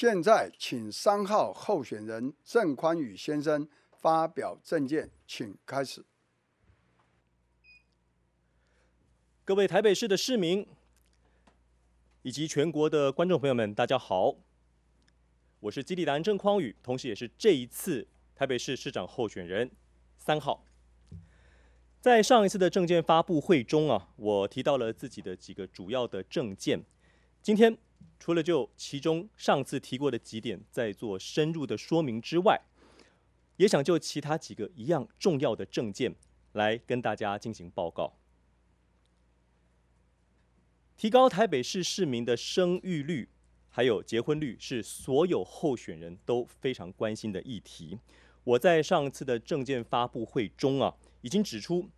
现在请三号候选人郑宽宇先生发表政见，请开始。各位台北市的市民以及全国的观众朋友们，大家好，我是基地达人郑宽宇，同时也是这一次台北市市长候选人三号。在上一次的政见发布会中啊，我提到了自己的几个主要的政见，今天。除了就其中上次提过的几点再做深入的说明之外，也想就其他几个一样重要的政见来跟大家进行报告。提高台北市市民的生育率，还有结婚率，是所有候选人都非常关心的议题。我在上次的政见发布会中啊，已经指出，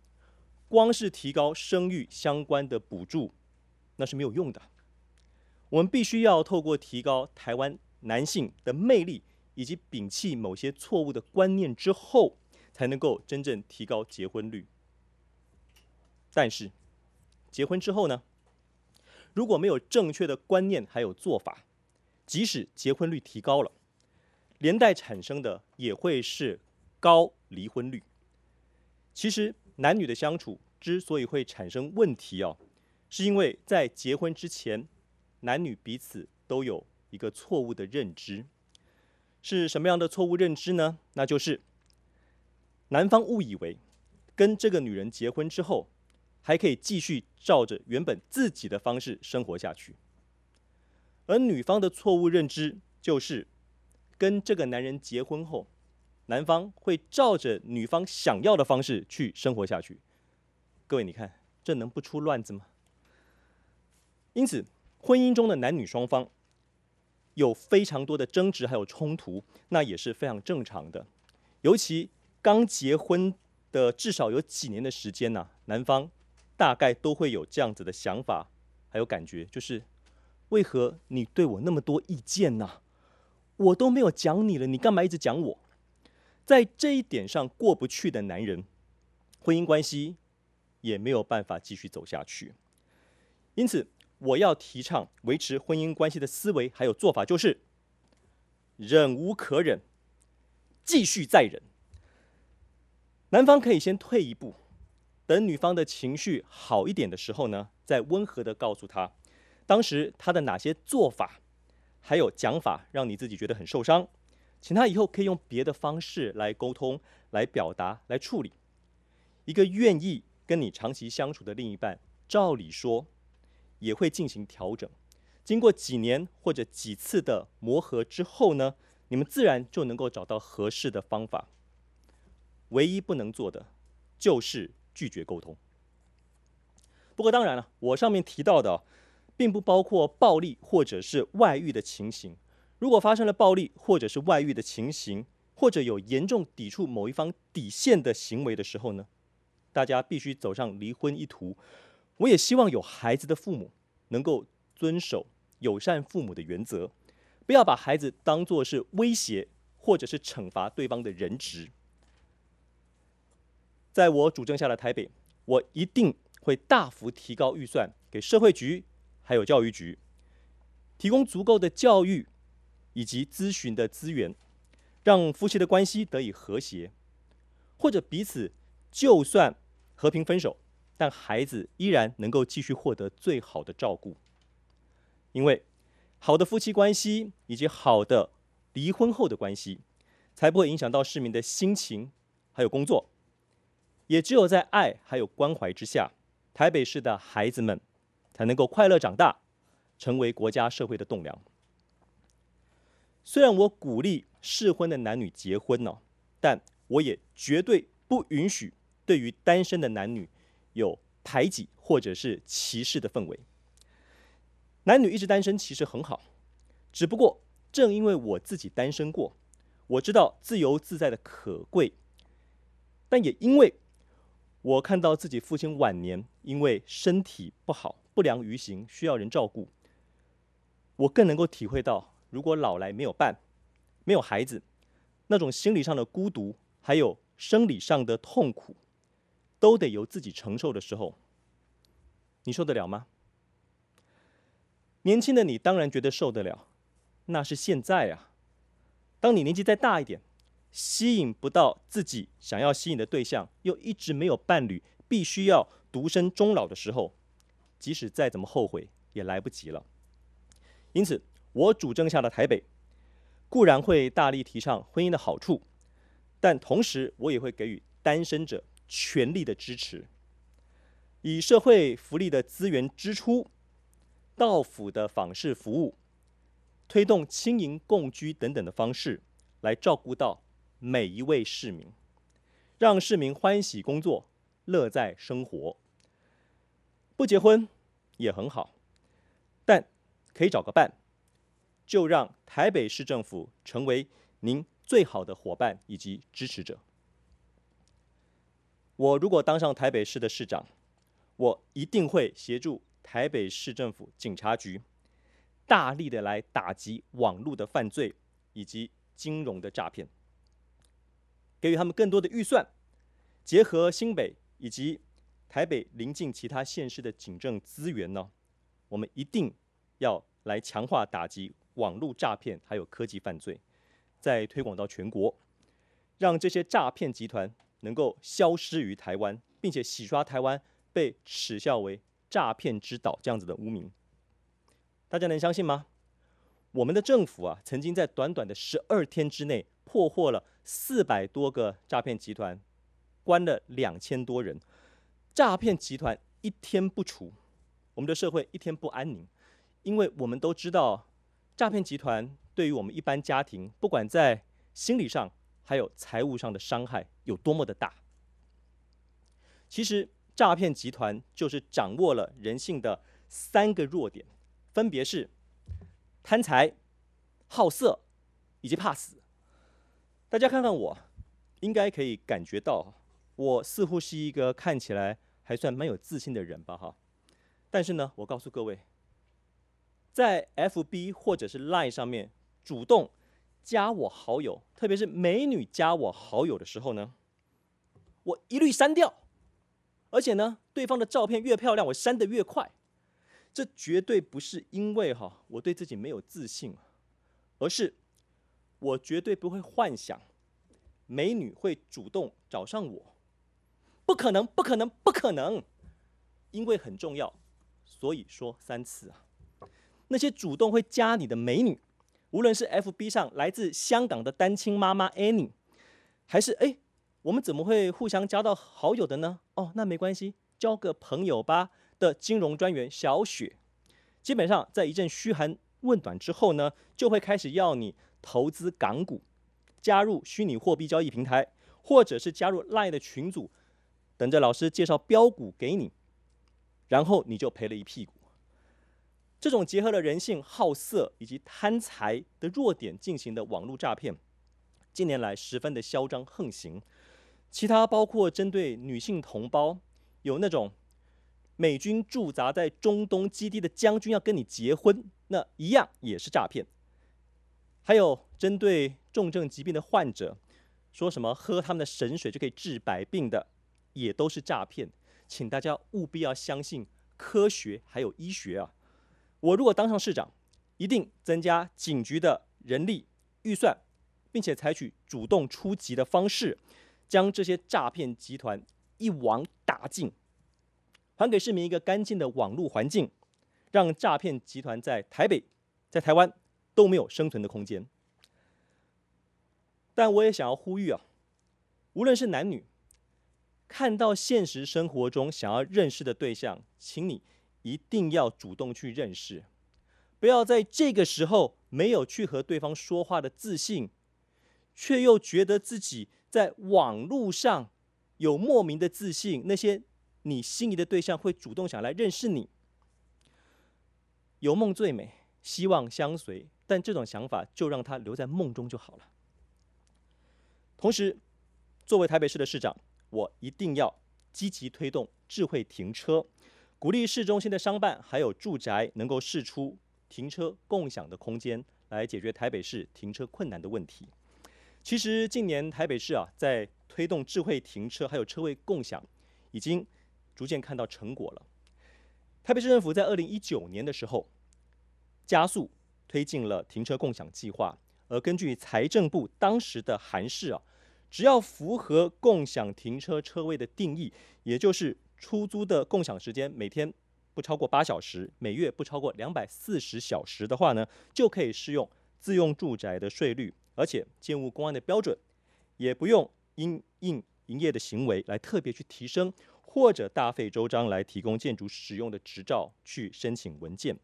光是提高生育相关的补助，那是没有用的。我们必须要透过提高台湾男性的魅力，以及摒弃某些错误的观念之后，才能够真正提高结婚率。但是，结婚之后呢？如果没有正确的观念还有做法，即使结婚率提高了，连带产生的也会是高离婚率。其实，男女的相处之所以会产生问题哦，是因为在结婚之前。男女彼此都有一个错误的认知，是什么样的错误认知呢？那就是男方误以为跟这个女人结婚之后，还可以继续照着原本自己的方式生活下去，而女方的错误认知就是跟这个男人结婚后，男方会照着女方想要的方式去生活下去。各位，你看这能不出乱子吗？因此。婚姻中的男女双方有非常多的争执，还有冲突，那也是非常正常的。尤其刚结婚的至少有几年的时间呢、男方大概都会有这样子的想法，还有感觉，就是为何你对我那么多意见呢、我都没有讲你了，你干嘛一直讲我？在这一点上过不去的男人，婚姻关系也没有办法继续走下去。因此。我要提倡维持婚姻关系的思维还有做法，就是忍无可忍，继续再忍。男方可以先退一步，等女方的情绪好一点的时候呢，再温和地告诉她，当时她的哪些做法还有讲法让你自己觉得很受伤，请她以后可以用别的方式来沟通、来表达、来处理。一个愿意跟你长期相处的另一半，照理说。也会进行调整，经过几年或者几次的磨合之后呢，你们自然就能够找到合适的方法。唯一不能做的就是拒绝沟通。不过当然了，我上面提到的并不包括暴力或者是外遇的情形。如果发生了暴力或者是外遇的情形，或者有严重抵触某一方底线的行为的时候呢，大家必须走上离婚一途。我也希望有孩子的父母能够遵守友善父母的原则，不要把孩子当作是威胁或者是惩罚对方的人质。在我主政下的台北，我一定会大幅提高预算给社会局还有教育局，提供足够的教育以及咨询的资源，让夫妻的关系得以和谐，或者彼此就算和平分手。但孩子依然能够继续获得最好的照顾，因为好的夫妻关系以及好的离婚后的关系，才不会影响到市民的心情还有工作。也只有在爱还有关怀之下，台北市的孩子们才能够快乐长大，成为国家社会的栋梁。虽然我鼓励适婚的男女结婚呢，但我也绝对不允许对于单身的男女。有排挤或者是歧视的氛围。男女一直单身其实很好，只不过正因为我自己单身过，我知道自由自在的可贵。但也因为我看到自己父亲晚年因为身体不好、不良于行，需要人照顾，我更能够体会到，如果老来没有伴、没有孩子，那种心理上的孤独，还有生理上的痛苦。都得由自己承受的时候，你受得了吗？年轻的你当然觉得受得了，那是现在啊。当你年纪再大一点，吸引不到自己想要吸引的对象，又一直没有伴侣，必须要独身终老的时候，即使再怎么后悔，也来不及了。因此，我主政下的台北，固然会大力提倡婚姻的好处，但同时我也会给予单身者全力的支持，以社会福利的资源支出、到府的访视服务、推动青银共居等等的方式，来照顾到每一位市民，让市民欢喜工作、乐在生活。不结婚也很好，但可以找个伴，就让台北市政府成为您最好的伙伴以及支持者。我如果当上台北市的市长，我一定会协助台北市政府警察局，大力的来打击网络的犯罪以及金融的诈骗。给予他们更多的预算，结合新北以及台北邻近其他县市的警政资源呢，我们一定要来强化打击网络诈骗还有科技犯罪，再推广到全国，让这些诈骗集团能够消失于台湾，并且洗刷台湾被耻笑为诈骗之岛这样子的污名。大家能相信吗？我们的政府啊，曾经在短短的十二天之内破获了四百多个诈骗集团，关了两千多人。诈骗集团一天不除，我们的社会一天不安宁。因为我们都知道，诈骗集团对于我们一般家庭，不管在心理上还有财务上的伤害有多么的大。其实，诈骗集团就是掌握了人性的三个弱点，分别是。贪财、好色以及怕死，大家看看我，应该可以感觉到，我似乎是一个看起来还算蛮有自信的人吧？哈，但是呢，我告诉各位，在 FB 或者是 Line 上面主动加我好友，特别是美女加我好友的时候呢，我一律删掉，而且呢，对方的照片越漂亮，我删得越快。这绝对不是因为哈我对自己没有自信，而是我绝对不会幻想美女会主动找上我，不可能，不可能，不可能，因为很重要，所以说三次啊。那些主动会加你的美女，无论是 FB 上来自香港的单亲妈妈 Annie，还是哎，我们怎么会互相加到好友的呢？哦，那没关系，交个朋友吧。的金融专员小雪，基本上在一阵嘘寒问暖之后呢，就会开始要你投资港股，加入虚拟货币交易平台，或者是加入 LINE 的群组，等着老师介绍标股给你，然后你就赔了一屁股。这种结合了人性好色以及贪财的弱点进行的网络诈骗，近年来十分的嚣张横行。其他包括针对女性同胞，有那种。美军驻扎在中东基地的将军要跟你结婚，那一样也是诈骗。还有针对重症疾病的患者，说什么喝他们的神水就可以治百病的，也都是诈骗。请大家务必要相信科学还有医学啊！我如果当上市长，一定增加警局的人力预算，并且采取主动出击的方式，将这些诈骗集团一网打尽。还给市民一个干净的网络环境，让诈骗集团在台北、在台湾都没有生存的空间。但我也想要呼吁啊，无论是男女，看到现实生活中想要认识的对象，请你一定要主动去认识，不要在这个时候没有去和对方说话的自信，却又觉得自己在网络上有莫名的自信，那些。你心仪的对象会主动想来认识你，有梦最美，希望相随。但这种想法就让它留在梦中就好了。同时，作为台北市的市长，我一定要积极推动智慧停车，鼓励市中心的商办还有住宅能够释出停车共享的空间，来解决台北市停车困难的问题。其实近年台北市啊，在推动智慧停车还有车位共享，已经。逐渐看到成果了。台北市政府在二零一九年的时候，加速推进了停车共享计划，而根据财政部当时的函释啊，只要符合共享停车车位的定义，也就是出租的共享时间每天不超过八小时，每月不超过两百四十小时的话呢，就可以适用自用住宅的税率，而且建物公安的标准也不用因应营业的行为来特别去提升，或者大费周章来提供建筑使用的执照去申请文件。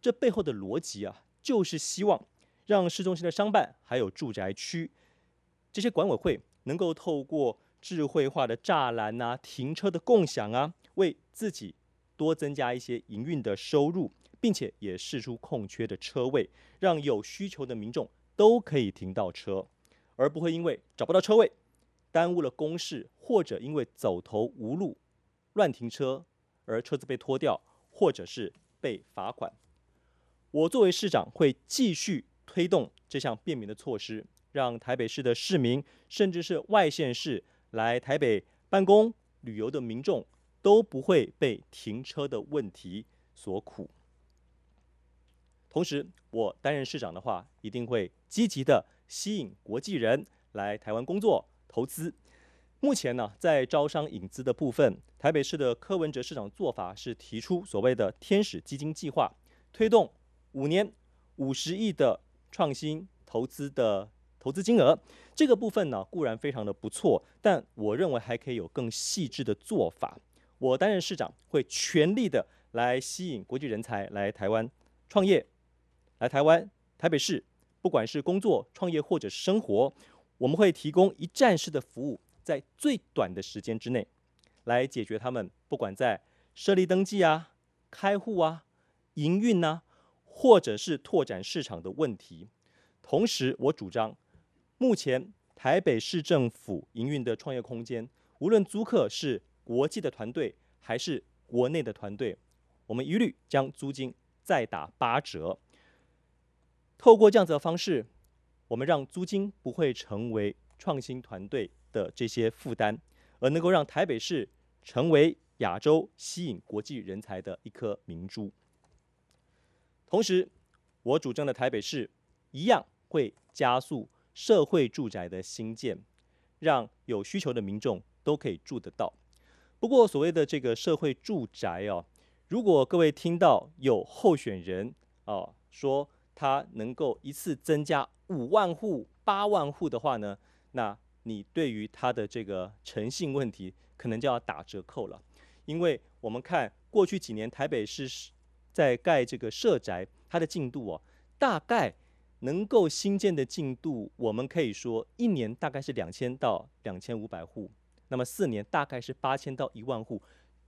这背后的逻辑啊，就是希望让市中心的商办还有住宅区这些管委会。能够透过智慧化的栅栏啊、停车的共享啊，为自己多增加一些营运的收入，并且也释出空缺的车位，让有需求的民众都可以停到车，而不会因为找不到车位，耽误了公事，或者因为走投无路乱停车而车子被拖掉，或者是被罚款。我作为市长会继续推动这项便民的措施。让台北市的市民，甚至是外县市来台北办公、旅游的民众，都不会被停车的问题所苦。同时，我担任市长的话，一定会积极的吸引国际人来台湾工作、投资。目前呢，在招商引资的部分，台北市的柯文哲市长做法是提出所谓的天使基金计划，推动五年五十亿的创新投资的。投资金额这个部分呢，固然非常的不错，但我认为还可以有更细致的做法。我担任市长，会全力的来吸引国际人才来台湾创业，来台湾台北市，不管是工作、创业或者生活，我们会提供一站式的服务，在最短的时间之内，来解决他们不管在设立登记啊、开户啊、营运啊，或者是拓展市场的问题。同时，我主张。目前台北市政府营运的创业空间，无论租客是国际的团队还是国内的团队，我们一律将租金再打八折。透过这样子的方式，我们让租金不会成为创新团队的这些负担，而能够让台北市成为亚洲吸引国际人才的一颗明珠。同时，我主张的台北市一样会加速。社会住宅的兴建，让有需求的民众都可以住得到。不过，所谓的这个社会住宅哦，如果各位听到有候选人哦说他能够一次增加五万户、八万户的话呢，那你对于他的这个诚信问题可能就要打折扣了。因为我们看过去几年台北市在盖这个社宅，它的进度哦，大概。能够新建的进度，我们可以说一年大概是两千到两千五百户，那么四年大概是八千到一万户，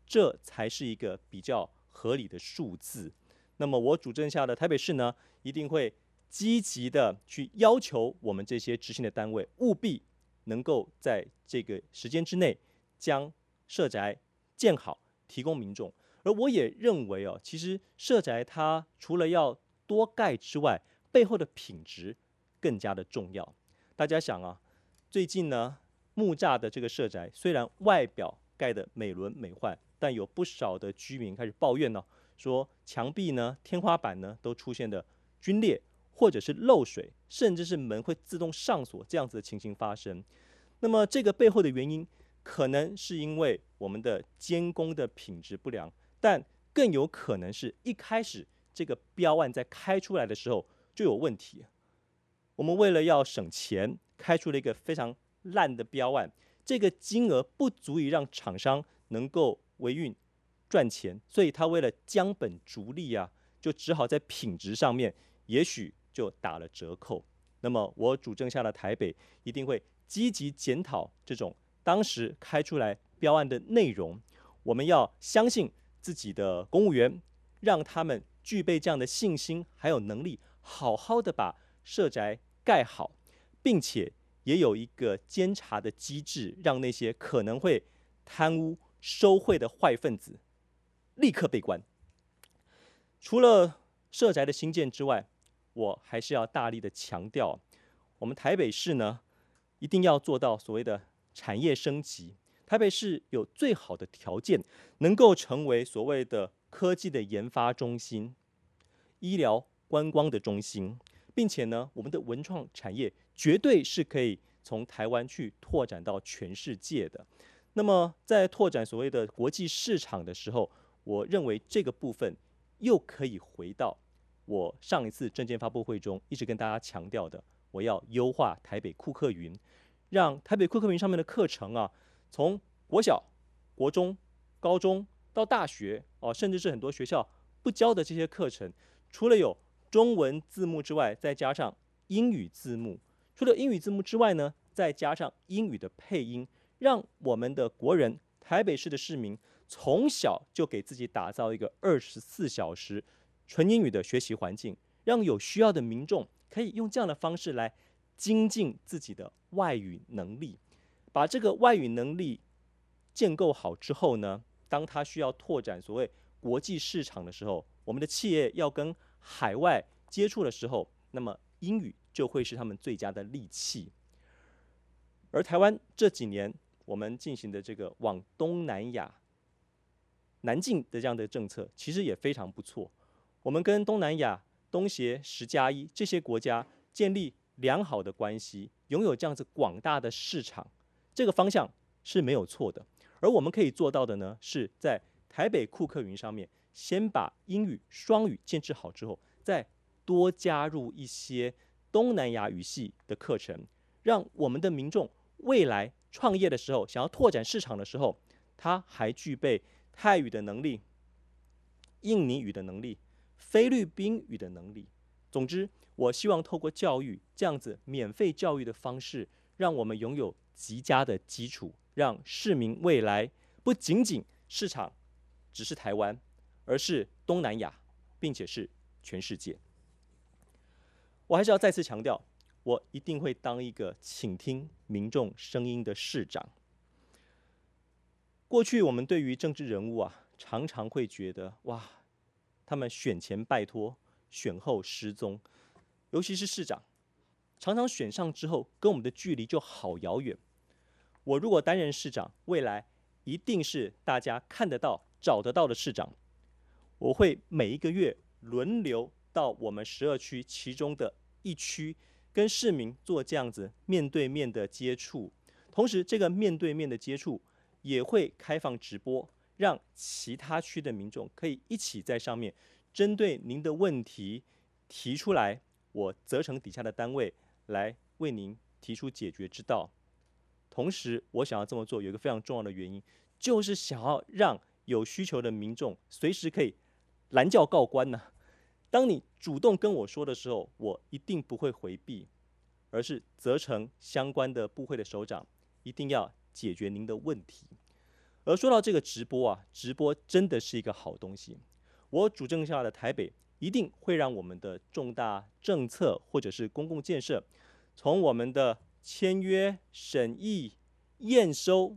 这才是一个比较合理的数字。那么我主政下的台北市呢，一定会积极的去要求我们这些执行的单位，务必能够在这个时间之内将社宅建好，提供民众。而我也认为哦，其实社宅它除了要多盖之外，背后的品质更加的重要。大家想啊，最近呢，木栅的这个社宅虽然外表盖得美轮美奂，但有不少的居民开始抱怨呢、说墙壁呢、天花板呢都出现的龟裂，或者是漏水，甚至是门会自动上锁这样子的情形发生。那么这个背后的原因，可能是因为我们的监工的品质不良，但更有可能是一开始这个标案在开出来的时候。就有问题。我们为了要省钱，开出了一个非常烂的标案，这个金额不足以让厂商能够维运赚钱，所以他为了将本逐利啊，就只好在品质上面也许就打了折扣。那么我主政下的台北一定会积极检讨这种当时开出来标案的内容。我们要相信自己的公务员，让他们具备这样的信心还有能力。好好的把社宅盖好，并且也有一个监察的机制，让那些可能会贪污收贿的坏分子立刻被关。除了社宅的兴建之外，我还是要大力的强调，我们台北市呢，一定要做到所谓的产业升级。台北市有最好的条件，能够成为所谓的科技的研发中心，医疗。观光的中心，并且呢，我们的文创产业绝对是可以从台湾去拓展到全世界的。那么，在拓展所谓的国际市场的时候，我认为这个部分又可以回到我上一次证件发布会中一直跟大家强调的，我要优化台北库克云，让台北库克云上面的课程啊，从国小、国中、高中到大学哦，甚至是很多学校不教的这些课程，除了有中文字幕之外，再加上英语字幕，除了英语字幕之外呢，再加上英语的配音。让我们的国人，台北市的市民，从小就给自己打造一个二十四小时纯英语的学习环境，让有需要的民众可以用这样的方式来精进自己的外语能力。把这个外语能力建构好之后呢，当他需要拓展所谓国际市场的时候，我们的企业要跟海外接触的时候，那么英语就会是他们最佳的利器。而台湾这几年，我们进行的这个往东南亚南进的这样的政策，其实也非常不错。我们跟东南亚、东协、十加一这些国家建立良好的关系，拥有这样子广大的市场，这个方向是没有错的。而我们可以做到的呢，是在台北库克云上面，先把英语双语建置好之后，再多加入一些东南亚语系的课程，让我们的民众未来。创业的时候，想要拓展市场的时候，他还具备泰语的能力、印尼语的能力、菲律宾语的能力。总之，我希望透过教育这样子免费教育的方式，让我们拥有极佳的基础，让市民未来不仅仅市场只是台湾，而是东南亚，并且是全世界。我还是要再次强调。我一定会当一个倾听民众声音的市长。过去我们对于政治人物啊，常常会觉得哇，他们选前拜托，选后失踪，尤其是市长，常常选上之后，跟我们的距离就好遥远。我如果担任市长，未来一定是大家看得到、找得到的市长。我会每一个月轮流到我们十二区其中的一区。跟市民做这样子面对面的接触，同时这个面对面的接触也会开放直播，让其他区的民众可以一起在上面针对您的问题提出来，我责成底下的单位来为您提出解决之道。同时，我想要这么做有一个非常重要的原因，就是想要让有需求的民众随时可以拦轿告官呢、当你主动跟我说的时候，我一定不会回避，而是责成相关的部会的首长一定要解决您的问题。而说到这个直播啊，直播真的是一个好东西。我主政下的台北一定会让我们的重大政策或者是公共建设，从我们的签约、审议、验收，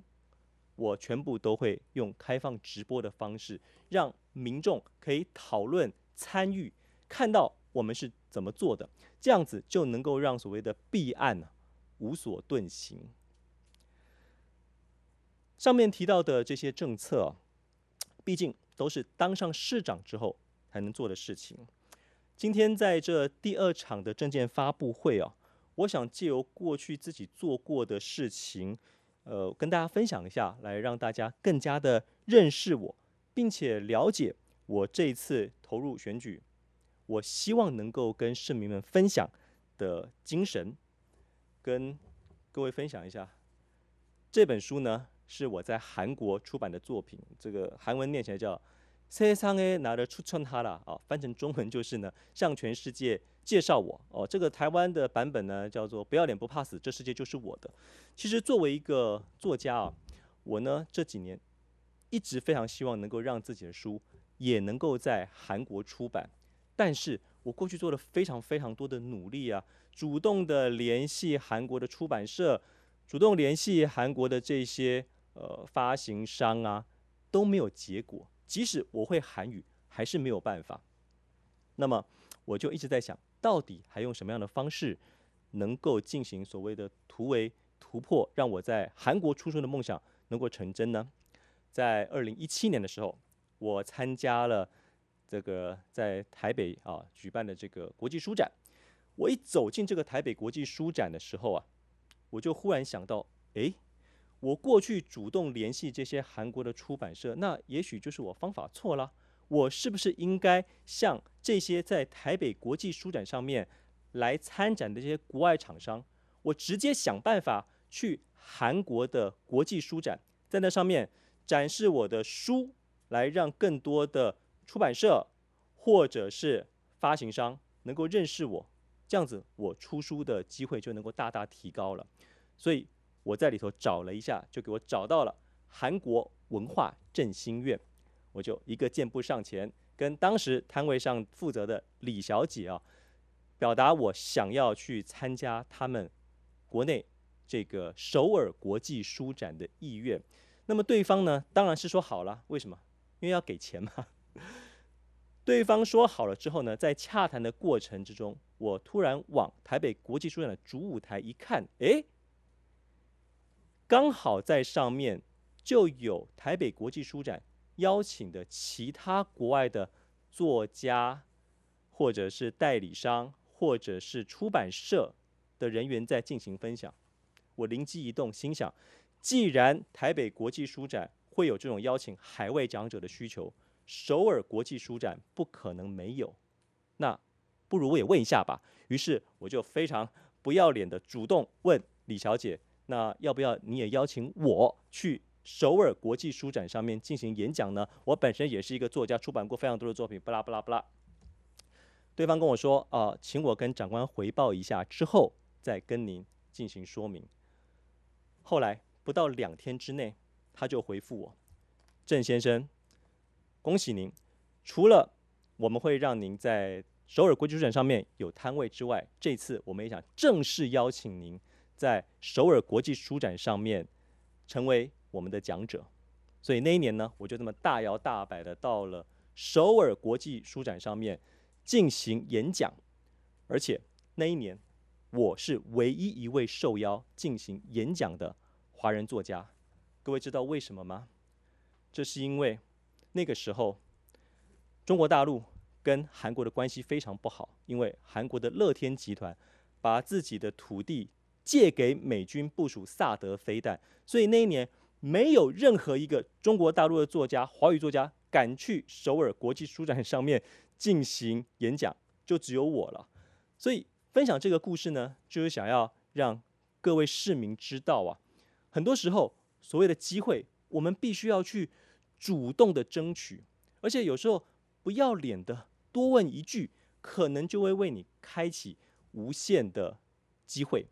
我全部都会用开放直播的方式，让民众可以讨论参与。看到我们是怎么做的，这样子就能够让所谓的弊案呢无所遁形。上面提到的这些政策，毕竟都是当上市长之后才能做的事情。今天在这第二场的政见发布会啊，我想借由过去自己做过的事情，呃，跟大家分享一下，来让大家更加的认识我，并且了解我这一次投入选举。我希望能够跟市民们分享的精神，跟各位分享一下。这本书呢，是我在韩国出版的作品，这个韩文念起来叫“세상에나를추천하라”啊，翻成中文就是呢，向全世界介绍我哦。这个台湾的版本呢，叫做“不要脸不怕死，这世界就是我的”。其实作为一个作家啊，我呢这几年 一直非常希望能够让自己的书也能够在韩国出版。但是我过去做了非常非常多的努力啊，主动的联系韩国的出版社，主动联系韩国的这些呃发行商啊，都没有结果。即使我会韩语，还是没有办法。那么我就一直在想，到底还用什么样的方式能够进行所谓的突围突破，让我在韩国出书的梦想能够成真呢？在二零一七年的时候，我参加了。这个在台北啊举办的这个国际书展。我一走进这个台北国际书展的时候啊，我就忽然想到，诶，我过去主动联系这些韩国的出版社，那也许就是我方法错了。我是不是应该向这些在台北国际书展上面来参展的这些国外厂商，我直接想办法去韩国的国际书展，在那上面展示我的书，来让更多的出版社或者是发行商能够认识我，这样子我出书的机会就能够大大提高了。所以我在里头找了一下，就给我找到了韩国文化振兴院。我就一个箭步上前，跟当时摊位上负责的李小姐啊，表达我想要去参加他们国内这个首尔国际书展的意愿。那么对方呢，当然是说好了。为什么？因为要给钱嘛。对方说好了之后呢，在洽谈的过程之中，我突然往台北国际书展的主舞台一看，诶，刚好在上面就有台北国际书展。邀请的其他国外的作家，或者是代理商，或者是出版社的人员在进行分享。我灵机一动，心想：既然台北国际书展会有这种邀请海外讲者的需求，首尔国际书展不可能没有。那不如我也问一下吧。于是我就非常不要脸的主动问李小姐：那要不要你也邀请我去？首尔国际书展上面进行演讲呢，我本身也是一个作家，出版过非常多的作品，不拉不拉不拉。对方跟我说啊、请我跟长官回报一下之后再跟您进行说明。后来不到两天之内，他就回复我，郑先生，恭喜您，除了我们会让您在首尔国际书展上面有摊位之外，这次我们也想正式邀请您在首尔国际书展上面成为。我们的讲者，所以那一年呢，我就这么大摇大摆的到了首尔国际书展上面进行演讲，而且那一年我是唯一一位受邀进行演讲的华人作家。各位知道为什么吗？这是因为那个时候中国大陆跟韩国的关系非常不好，因为韩国的乐天集团把自己的土地借给美军部署萨德飞弹，所以那一年。没有任何一个中国大陆的作家、华语作家敢去首尔国际书展上面进行演讲，就只有我了。所以分享这个故事呢，就是想要让各位市民知道啊，很多时候所谓的机会，我们必须要去主动的争取，而且有时候不要脸的多问一句，可能就会为你开启无限的机会。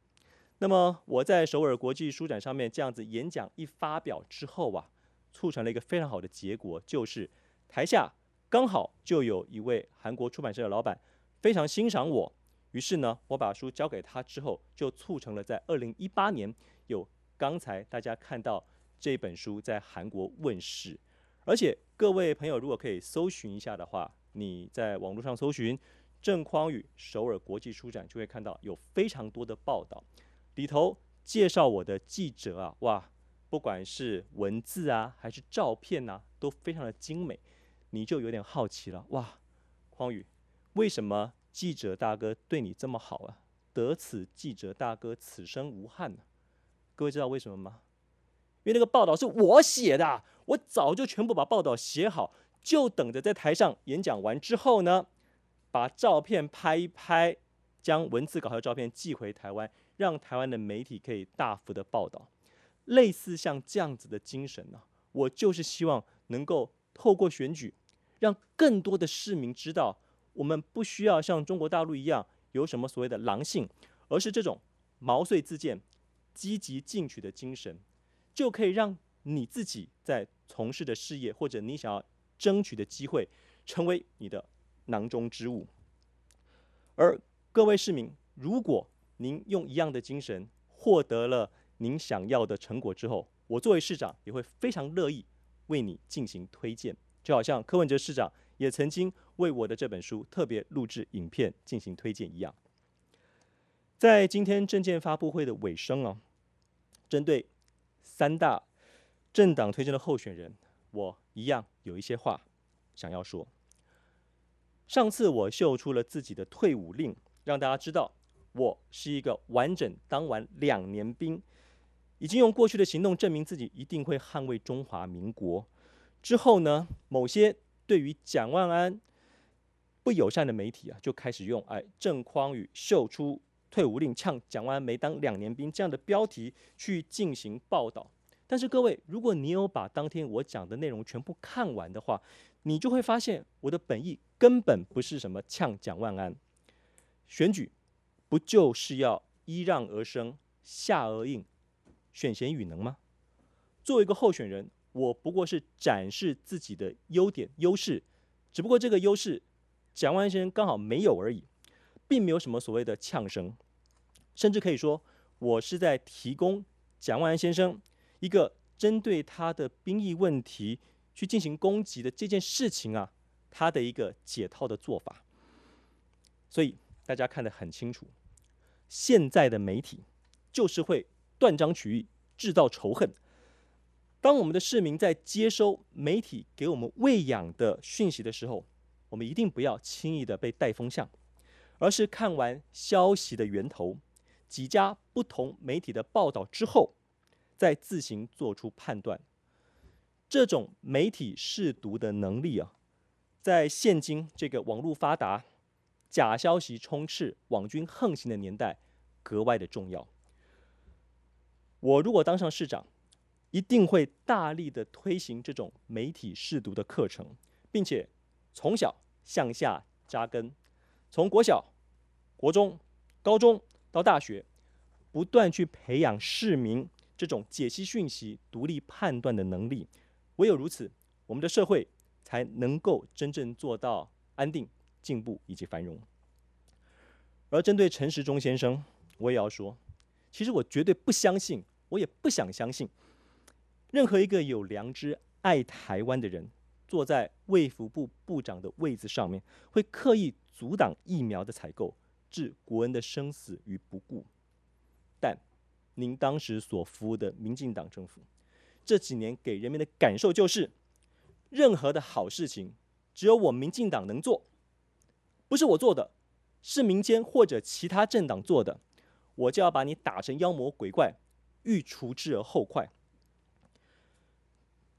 那么我在首尔国际书展上面这样子演讲一发表之后啊，促成了一个非常好的结果，就是台下刚好就有一位韩国出版社的老板非常欣赏我，于是呢，我把书交给他之后，就促成了在二零一八年有刚才大家看到这本书在韩国问世，而且各位朋友如果可以搜寻一下的话，你在网络上搜寻郑匡宇首尔国际书展，就会看到有非常多的报道。里头介绍我的记者啊，哇，不管是文字啊还是照片啊，都非常的精美，你就有点好奇了，哇，匡宇，为什么记者大哥对你这么好啊？得此记者大哥此生无憾呢？各位知道为什么吗？因为那个报道是我写的，我早就全部把报道写好，就等着在台上演讲完之后呢，把照片拍一拍，将文字稿和照片寄回台湾。让台湾的媒体可以大幅的报道，类似像这样子的精神呢，我就是希望能够透过选举，让更多的市民知道，我们不需要像中国大陆一样有什么所谓的狼性，而是这种毛遂自荐、积极进取的精神，就可以让你自己在从事的事业或者你想要争取的机会，成为你的囊中之物。而各位市民，如果您用一样的精神获得了您想要的成果之后，我作为市长也会非常乐意为你进行推荐，就好像柯文哲市长也曾经为我的这本书特别录制影片进行推荐一样。在今天政见发布会的尾声啊，针对三大政党推荐的候选人，我一样有一些话想要说。上次我秀出了自己的退伍令，让大家知道我是一个完整当完两年兵，已经用过去的行动证明自己一定会捍卫中华民国。之后呢，某些对于蒋万安不友善的媒体啊，就开始用“哎，郑匡宇秀出退伍令，呛蒋万安没当两年兵”这样的标题去进行报道。但是各位，如果你有把当天我讲的内容全部看完的话，你就会发现我的本意根本不是什么呛蒋万安。选举不就是要揖让而生，下而应，选贤与能吗？作为一个候选人，我不过是展示自己的优点优势，只不过这个优势蒋万安先生刚好没有而已，并没有什么所谓的呛声，甚至可以说我是在提供蒋万安先生。一个针对他的兵役问题去进行攻击的这件事情啊，他的一个解套的做法，所以大家看得很清楚，现在的媒体就是会断章取义，制造仇恨。当我们的市民在接收媒体给我们喂养的讯息的时候，我们一定不要轻易的被带风向，而是看完消息的源头，几家不同媒体的报道之后。再自行做出判断，这种媒体试读的能力啊，在现今这个网络发达、假消息充斥、网军横行的年代，格外的重要。我如果当上市长，一定会大力的推行这种媒体试读的课程，并且从小向下扎根，从国小、国中、高中到大学，不断去培养市民。这种解析讯息、独立判断的能力，唯有如此，我们的社会才能够真正做到安定、进步以及繁荣。而针对陈时中先生，我也要说，其实我绝对不相信，我也不想相信，任何一个有良知、爱台湾的人，坐在卫福部部长的位子上面，会刻意阻挡疫苗的采购，置国人的生死于不顾。但您当时所服务的民进党政府，这几年给人民的感受就是，任何的好事情，只有我民进党能做，不是我做的，是民间或者其他政党做的，我就要把你打成妖魔鬼怪，欲除之而后快，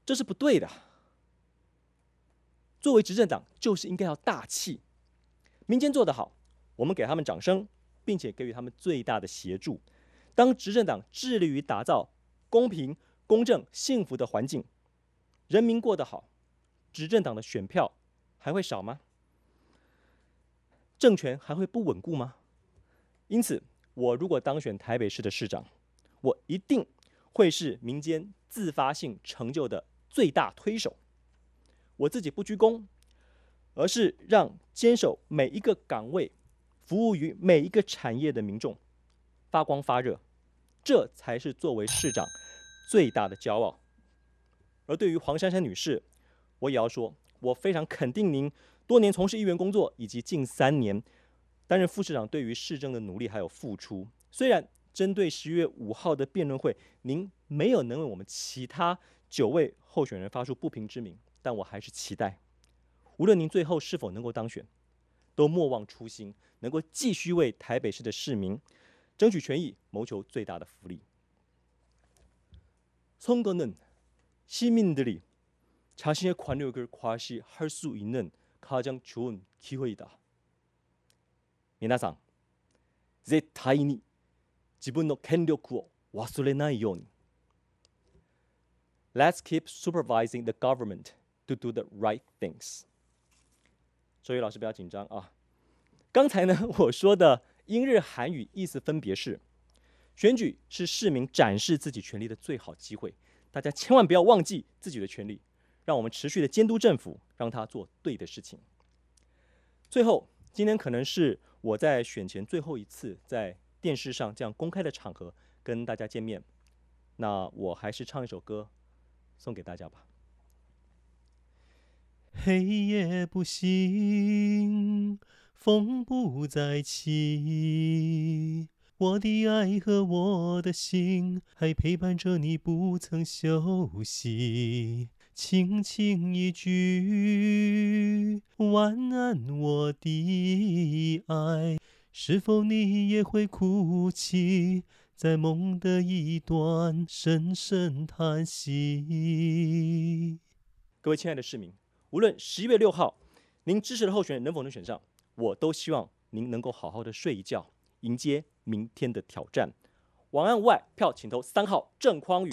这是不对的。作为执政党，就是应该要大气，民间做得好，我们给他们掌声，并且给予他们最大的协助。当执政党致力于打造公平、公正、幸福的环境，人民过得好，执政党的选票还会少吗？政权还会不稳固吗？因此，我如果当选台北市的市长，我一定会是民间自发性成就的最大推手。我自己不居功，而是让坚守每一个岗位、服务于每一个产业的民众发光发热。这才是作为市长最大的骄傲。而对于黄珊珊女士，我也要说，我非常肯定您多年从事议员工作，以及近三年担任副市长对于市政的努力还有付出。虽然针对十月五号的辩论会，您没有能为我们其他九位候选人发出不平之鸣，但我还是期待，无论您最后是否能够当选，都莫忘初心，能够继续为台北市的市民。争取权益，谋求最大的福利。선거는시민들이자신의권력을과시할수있는가장좋은기회이다皆さん、绝対に自分の权力を忘れないように。Let's keep supervising the government to do the right things。 所以老师不要紧张啊！刚才呢，我说的。英日韩语意思分别是：选举是市民展示自己权利的最好机会，大家千万不要忘记自己的权利，让我们持续的监督政府，让他做对的事情。最后，今天可能是我在选前最后一次在电视上这样公开的场合跟大家见面，那我还是唱一首歌送给大家吧。黑夜不醒。风不再起，我的爱和我的心还陪伴着你，不曾休息。轻轻一句，晚安，我的爱。是否你也会哭泣，在梦的一端深深叹息？各位亲爱的市民，无论十一月六号您支持的候选人能否能选上，我都希望您能够好好的睡一觉，迎接明天的挑战。晚安，外，票请投三号郑匡宇。